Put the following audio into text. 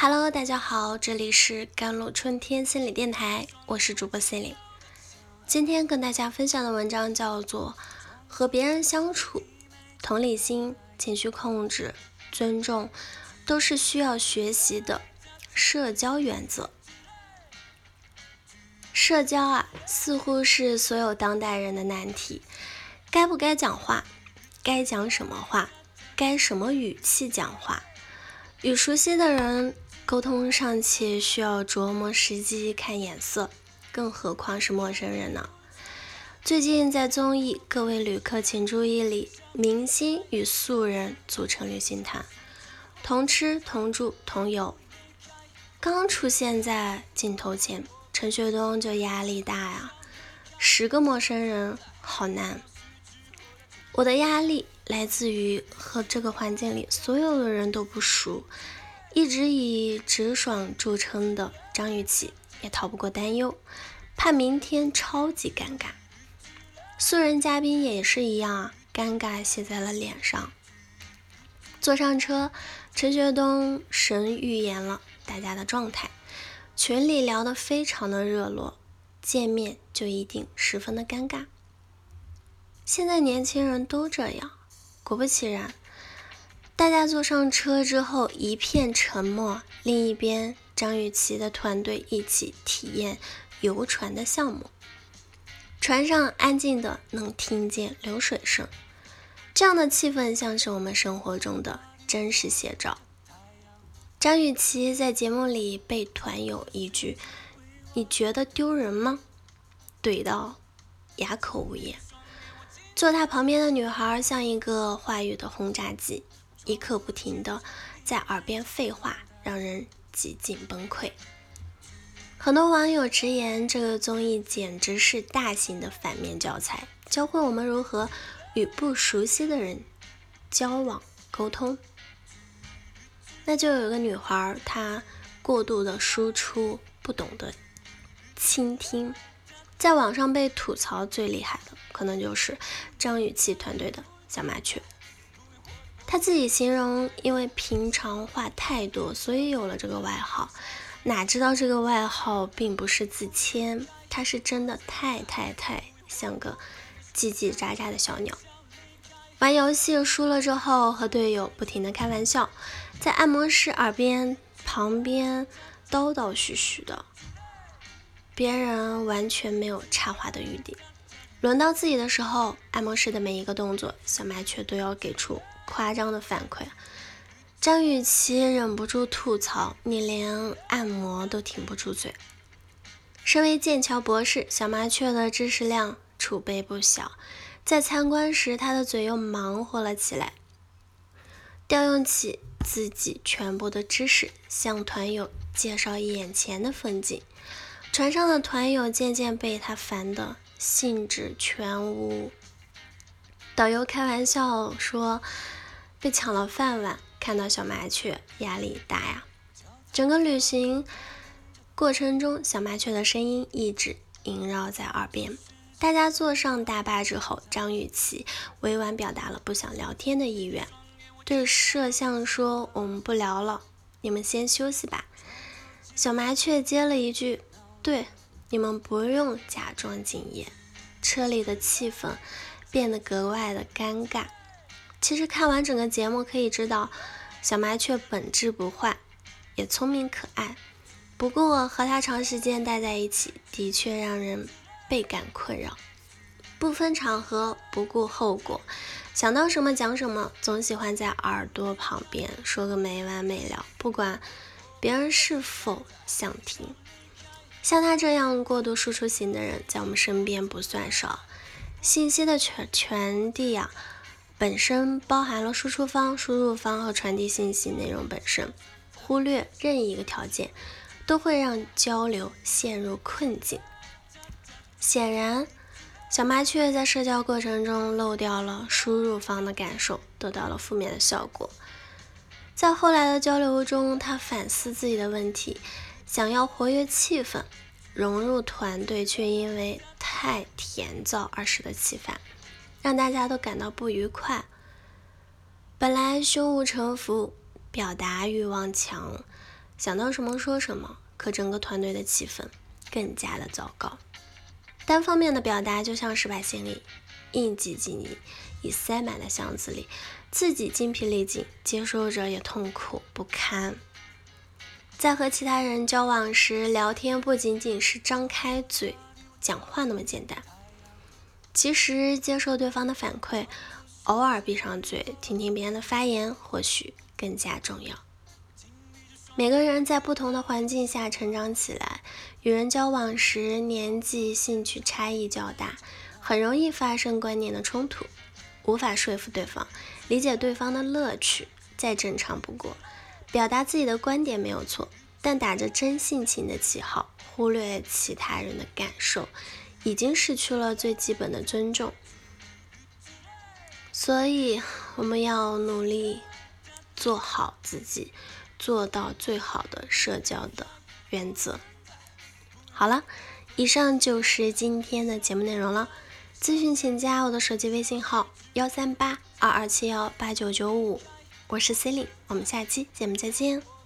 Hello，大家好，这里是甘露春天心理电台，我是主播心理。今天跟大家分享的文章叫做《和别人相处，同理心、情绪控制、尊重都是需要学习的社交原则》。社交啊，似乎是所有当代人的难题。该不该讲话？该讲什么话？该什么语气讲话？与熟悉的人沟通尚且需要琢磨时机、看眼色，更何况是陌生人呢？最近在综艺《各位旅客请注意》里，明星与素人组成旅行团，同吃同住同游。刚出现在镜头前，陈学冬就压力大呀，十个陌生人好难。我的压力。来自于和这个环境里所有的人都不熟，一直以直爽著称的张雨绮也逃不过担忧，怕明天超级尴尬。素人嘉宾也是一样啊，尴尬写在了脸上。坐上车，陈学冬神预言了大家的状态，群里聊得非常的热络，见面就一定十分的尴尬。现在年轻人都这样。果不其然，大家坐上车之后一片沉默。另一边，张雨绮的团队一起体验游船的项目，船上安静的能听见流水声，这样的气氛像是我们生活中的真实写照。张雨绮在节目里被团友一句“你觉得丢人吗？”怼到哑口无言。坐他旁边的女孩像一个话语的轰炸机，一刻不停的在耳边废话，让人几近崩溃。很多网友直言，这个综艺简直是大型的反面教材，教会我们如何与不熟悉的人交往沟通。那就有个女孩，她过度的输出，不懂得倾听。在网上被吐槽最厉害的，可能就是张雨绮团队的小麻雀。他自己形容，因为平常话太多，所以有了这个外号。哪知道这个外号并不是自谦，他是真的太太太像个叽叽喳喳的小鸟。玩游戏输了之后，和队友不停的开玩笑，在按摩师耳边旁边叨叨絮絮的。别人完全没有插话的余地。轮到自己的时候，按摩师的每一个动作，小麻雀都要给出夸张的反馈。张雨绮忍不住吐槽：“你连按摩都停不住嘴。”身为剑桥博士，小麻雀的知识量储备不小。在参观时，他的嘴又忙活了起来，调用起自己全部的知识，向团友介绍眼前的风景。船上的团友渐渐被他烦得兴致全无。导游开玩笑说：“被抢了饭碗。”看到小麻雀压力大呀。整个旅行过程中，小麻雀的声音一直萦绕在耳边。大家坐上大巴之后，张雨绮委婉表达了不想聊天的意愿，对摄像说：“我们不聊了，你们先休息吧。”小麻雀接了一句。对，你们不用假装敬业。车里的气氛变得格外的尴尬。其实看完整个节目可以知道，小麻雀本质不坏，也聪明可爱。不过和它长时间待在一起，的确让人倍感困扰。不分场合，不顾后果，想到什么讲什么，总喜欢在耳朵旁边说个没完没了，不管别人是否想听。像他这样过度输出型的人，在我们身边不算少。信息的传传递呀，本身包含了输出方、输入方和传递信息内容本身。忽略任意一个条件，都会让交流陷入困境。显然，小麻雀在社交过程中漏掉了输入方的感受，得到了负面的效果。在后来的交流中，他反思自己的问题。想要活跃气氛，融入团队，却因为太甜燥而使得气烦，让大家都感到不愉快。本来胸无城府、表达欲望强，想到什么说什么，可整个团队的气氛更加的糟糕。单方面的表达就像是把行李硬挤进你已塞满的箱子里，自己精疲力尽，接收者也痛苦不堪。在和其他人交往时，聊天不仅仅是张开嘴讲话那么简单，其实接受对方的反馈。偶尔闭上嘴，听听别人的发言，或许更加重要。每个人在不同的环境下成长起来，与人交往时，年纪、兴趣差异较大，很容易发生观念的冲突，无法说服对方，理解对方的乐趣，再正常不过。表达自己的观点没有错，但打着真性情的旗号，忽略其他人的感受，已经失去了最基本的尊重。所以，我们要努力做好自己，做到最好的社交的原则。好了，以上就是今天的节目内容了。咨询请加我的手机微信号：幺三八二二七幺八九九五，我是 c e l i n e 我们下期节目再见。